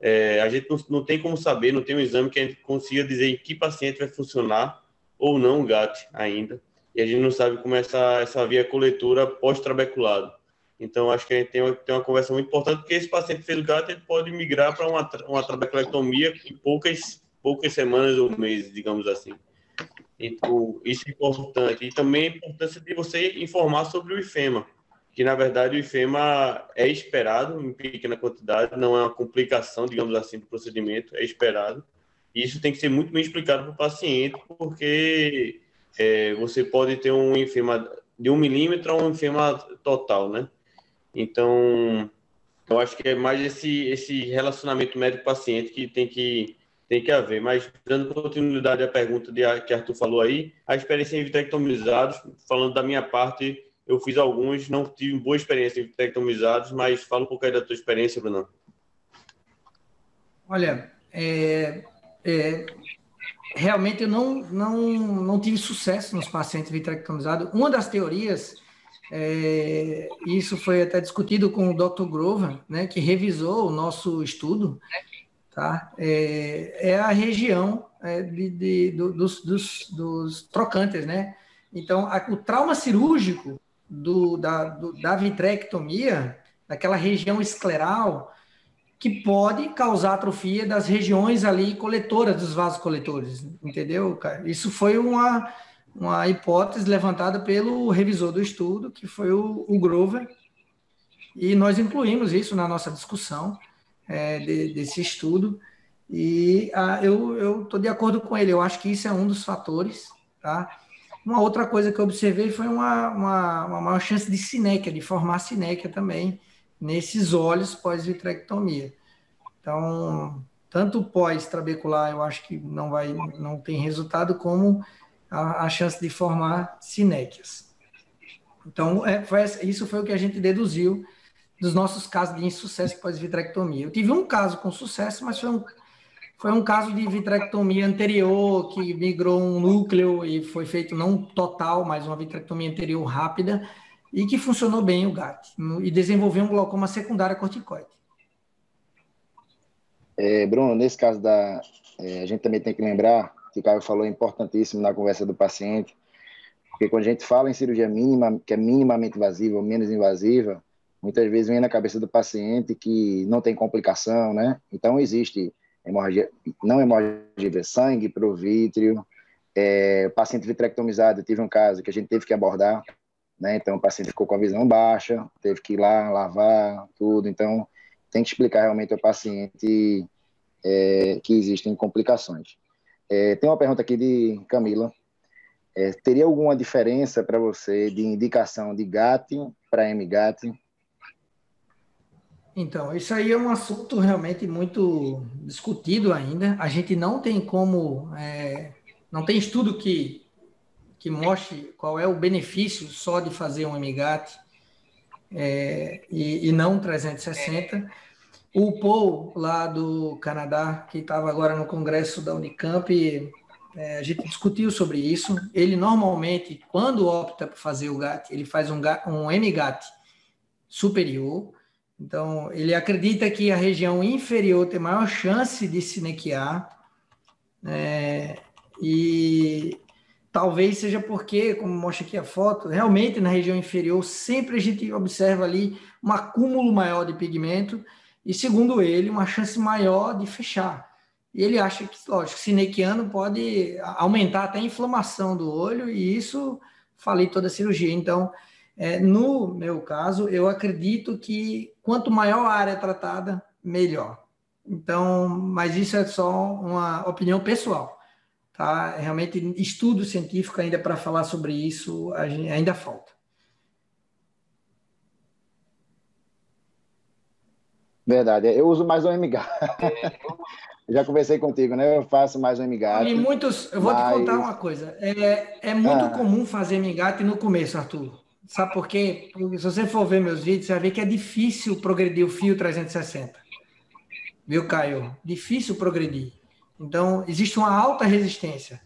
é, a gente não, não, tem como saber, não tem um exame que a gente consiga dizer em que paciente vai funcionar ou não o GAT ainda. E a gente não sabe como essa, essa via coletora pós-trabeculado. Então, acho que a gente tem uma, tem uma conversa muito importante, porque esse paciente fez o GAT ele pode migrar para uma, uma trabeculectomia em poucas, poucas semanas ou meses, digamos assim. Então, isso é importante. E também a importância de você informar sobre o IFEMA, que na verdade o IFEMA é esperado em pequena quantidade, não é uma complicação, digamos assim, do procedimento, é esperado. E isso tem que ser muito bem explicado para o paciente, porque é, você pode ter um IFEMA de um milímetro a um IFEMA total, né? Então, eu acho que é mais esse, esse relacionamento médico-paciente que tem que tem que haver. Mas, dando continuidade à pergunta de, que Arthur falou aí, a experiência em vitrectomizados, falando da minha parte, eu fiz alguns, não tive boa experiência em vitrectomizados, mas fala um pouco aí da tua experiência, Bruno. Olha, é, é, realmente eu não, não, não tive sucesso nos pacientes vitrectomizados. Uma das teorias, é, isso foi até discutido com o Dr. Grover, né, que revisou o nosso estudo, tá? é, é a região é, de, de, do, dos, dos, dos, trocantes, né? Então, a, o trauma cirúrgico do, da, do, da vitrectomia, daquela região escleral, que pode causar atrofia das regiões ali coletoras dos vasos coletores, entendeu, cara? Isso foi uma, uma hipótese levantada pelo revisor do estudo, que foi o, o Grover, e nós incluímos isso na nossa discussão é, de, desse estudo, e ah, eu estou de acordo com ele, eu acho que isso é um dos fatores, tá? Uma outra coisa que eu observei foi uma, uma, uma maior chance de sinéquia, de formar sinéquia também, nesses olhos pós-vitrectomia. Então, tanto pós-trabecular, eu acho que não vai, não tem resultado, como a, a chance de formar sinéquias. Então, é, foi, isso foi o que a gente deduziu dos nossos casos de insucesso pós-vitrectomia. Eu tive um caso com sucesso, mas foi um, foi um caso de vitrectomia anterior, que migrou um núcleo e foi feito não total, mas uma vitrectomia anterior rápida, e que funcionou bem o GAT, e desenvolveu um glaucoma secundário corticoide. É, Bruno, nesse caso da. É, a gente também tem que lembrar que o Caio falou é importantíssimo na conversa do paciente, porque quando a gente fala em cirurgia mínima, que é minimamente invasiva ou menos invasiva, muitas vezes vem na cabeça do paciente que não tem complicação, né? Então existe hemorragia, não hemorragia sangue, provítrio, é, paciente vitrectomizado, eu tive um caso que a gente teve que abordar, né? Então o paciente ficou com a visão baixa, teve que ir lá lavar tudo, então tem que explicar realmente ao paciente é, que existem complicações. É, tem uma pergunta aqui de Camila. É, teria alguma diferença para você de indicação de GAT para MGAT? Então, isso aí é um assunto realmente muito discutido ainda. A gente não tem como, é, não tem estudo que, que mostre qual é o benefício só de fazer um MGAT é, e, e, não 360. O Paul, lá do Canadá, que estava agora no congresso da Unicamp, é, a gente discutiu sobre isso. Ele normalmente, quando opta por fazer o GAT, ele faz um, um MGAT superior então, ele acredita que a região inferior tem maior chance de sinequiar, é, e talvez seja porque, como mostra aqui a foto, realmente na região inferior sempre a gente observa ali um acúmulo maior de pigmento, e segundo ele, uma chance maior de fechar. E ele acha que, lógico, sinequiano pode aumentar até a inflamação do olho, e isso falei toda a cirurgia. Então, é, no meu caso, eu acredito que quanto maior a área tratada, melhor. Então, mas isso é só uma opinião pessoal, tá? Realmente, estudo científico ainda para falar sobre isso ainda falta. Verdade, eu uso mais o MG. Já conversei contigo, né? Eu faço mais o MGAT. E muitos, eu vou mas... te contar uma coisa. É, é muito ah. comum fazer MGAT no começo, Arthur. Sabe por quê? Porque se você for ver meus vídeos, você vai ver que é difícil progredir o fio 360. Viu, Caio? Difícil progredir. Então, existe uma alta resistência.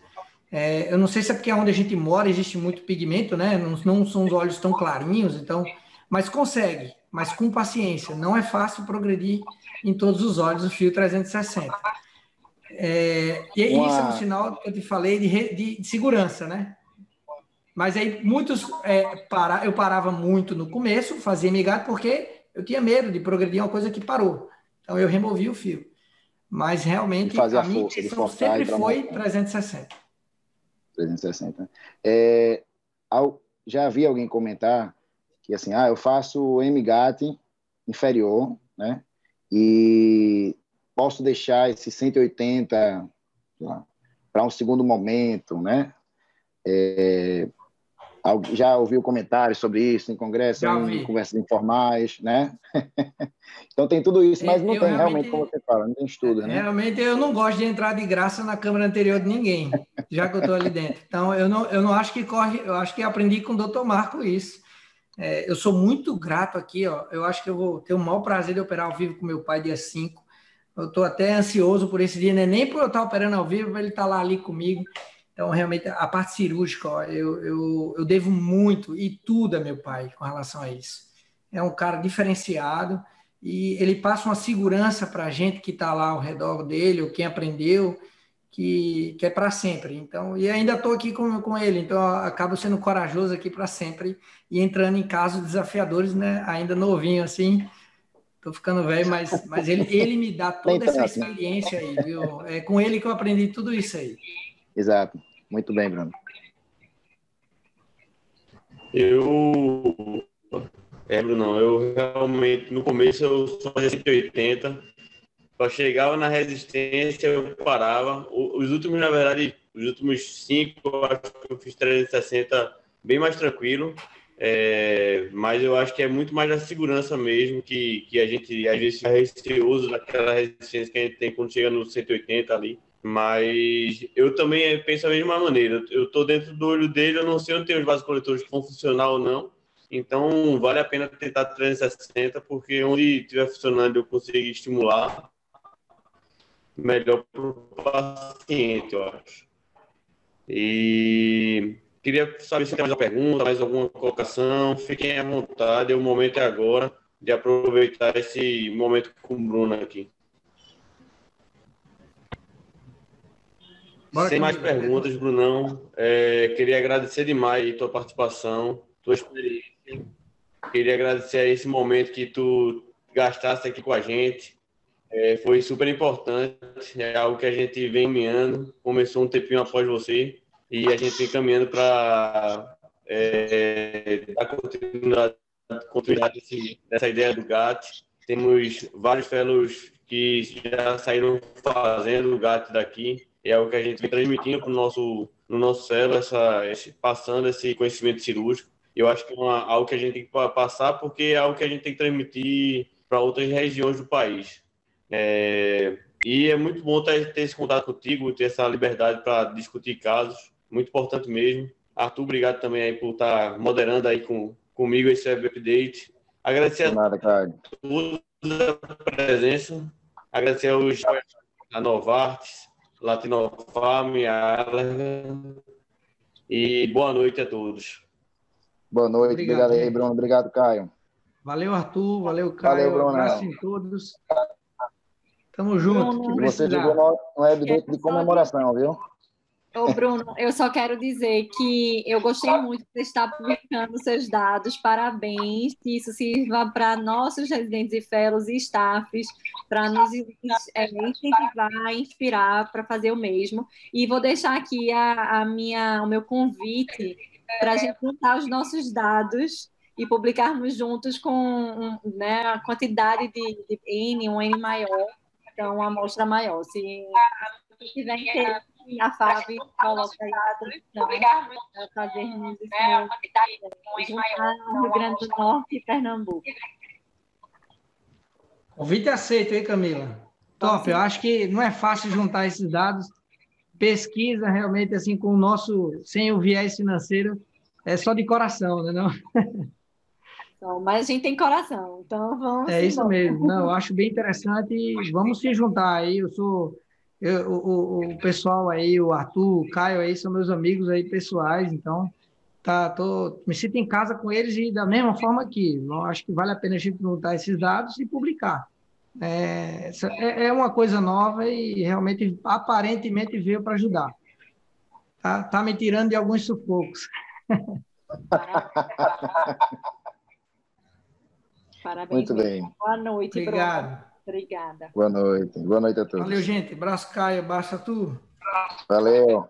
É, eu não sei se é porque onde a gente mora existe muito pigmento, né? Não, não são os olhos tão clarinhos, então, mas consegue. mas com paciência. Não é fácil progredir em todos os olhos o fio 360. É, e Uma... isso é um sinal que eu te falei de, de, de segurança, né? Mas aí muitos é, para, eu parava muito no começo, fazia migalha, porque eu tinha medo de progredir uma coisa que parou. Então eu removi o fio. Mas realmente a minha intenção sempre foi 360. 360. É, já vi alguém comentar que assim, ah, eu faço MGAT inferior, né? E posso deixar esse 180 para um segundo momento, né? É, já ouviu comentários sobre isso em congresso, em conversas informais, né? então tem tudo isso, mas não eu tem realmente, realmente, como você fala, não tem estudo, né? Realmente eu não gosto de entrar de graça na câmara anterior de ninguém, já que eu estou ali dentro. Então eu não, eu não acho que corre, eu acho que aprendi com o doutor Marco isso. É, eu sou muito grato aqui, ó. Eu acho que eu vou ter o maior prazer de operar ao vivo com meu pai dia 5. Eu estou até ansioso por esse dia, né? nem por eu estar operando ao vivo, ele estar tá lá ali comigo. Então, realmente, a parte cirúrgica, ó, eu, eu, eu devo muito e tudo a meu pai com relação a isso. É um cara diferenciado e ele passa uma segurança para a gente que está lá ao redor dele, ou quem aprendeu, que, que é para sempre. Então, e ainda estou aqui com, com ele, então acabo sendo corajoso aqui para sempre e entrando em casos desafiadores, né? Ainda novinho assim. Estou ficando velho, mas, mas ele, ele me dá toda essa experiência aí, viu? É com ele que eu aprendi tudo isso aí. Exato. Muito bem, Bruno. Eu. É, Bruno, eu realmente, no começo eu só fazia 180, só chegava na resistência, eu parava. Os últimos, na verdade, os últimos cinco, eu acho que eu fiz 360 bem mais tranquilo. É, mas eu acho que é muito mais da segurança mesmo, que, que a gente às vezes é receoso daquela resistência que a gente tem quando chega no 180 ali. Mas eu também penso da mesma maneira. Eu estou dentro do olho dele, eu não sei onde tem os vasos coletores que vão funcionar ou não. Então, vale a pena tentar 360, porque onde estiver funcionando eu conseguir estimular, melhor para o paciente, eu acho. E queria saber se tem mais uma pergunta, mais alguma colocação. Fiquem à vontade, o momento é agora de aproveitar esse momento com o Bruno aqui. Bora Sem mais perguntas, Brunão. É, queria agradecer demais a tua participação, tua experiência. Queria agradecer a esse momento que tu gastaste aqui com a gente. É, foi super importante, é algo que a gente vem caminhando. Começou um tempinho após você e a gente vem caminhando para é, dar continuidade, continuidade dessa ideia do GAT. Temos vários fellows que já saíram fazendo o GAT daqui é o que a gente vem transmitindo para o nosso, no nosso cérebro, essa, esse, passando esse conhecimento cirúrgico. Eu acho que é uma, algo que a gente tem que passar porque é algo que a gente tem que transmitir para outras regiões do país. É, e é muito bom ter, ter esse contato contigo, ter essa liberdade para discutir casos, muito importante mesmo. Arthur, obrigado também aí por estar tá moderando aí com, comigo esse web update. Agradecer nada, a todos a presença, agradecer aos a Novartis, Latinofarm, e boa noite a todos. Boa noite, obrigado, obrigado aí, Bruno. Obrigado, Caio. Valeu, Arthur. Valeu, Caio. Valeu, Bruno. Um abraço em todos. Tamo junto. Você jogou no web de comemoração, viu? Ô, Bruno, eu só quero dizer que eu gostei muito de estar publicando seus dados. Parabéns, que isso sirva para nossos residentes e fellows e staffs, para nos é, incentivar, inspirar para fazer o mesmo. E vou deixar aqui a, a minha, o meu convite para a gente juntar os nossos dados e publicarmos juntos com né, a quantidade de, de N, um N maior, então uma amostra maior. Se tiver interesse a Fábio coloca aí a produção para fazermos isso no Rio Grande do Norte e Pernambuco. Convite aceito, hein, Camila? Top, eu acho que não é fácil juntar esses dados. Pesquisa realmente assim com o nosso, sem o viés financeiro, é só de coração, né? Não? Então, mas a gente tem coração, então vamos. É isso mesmo. Não, eu acho bem interessante. Vamos se juntar aí. Eu sou eu, o, o pessoal aí, o Arthur, o Caio aí, são meus amigos aí pessoais, então tá, tô, me sinto em casa com eles e da mesma forma aqui. Eu acho que vale a pena a gente juntar esses dados e publicar. É, é, é uma coisa nova e realmente, aparentemente, veio para ajudar. Tá, tá me tirando de alguns sufocos. Parabéns. Muito bem. Boa noite. Obrigado. Obrigada. Boa noite. Boa noite a todos. Valeu, gente. Abraço, Caio. Basta tu. Valeu.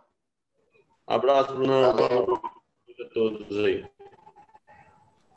Abraço, Bruno. Boa noite a todos aí.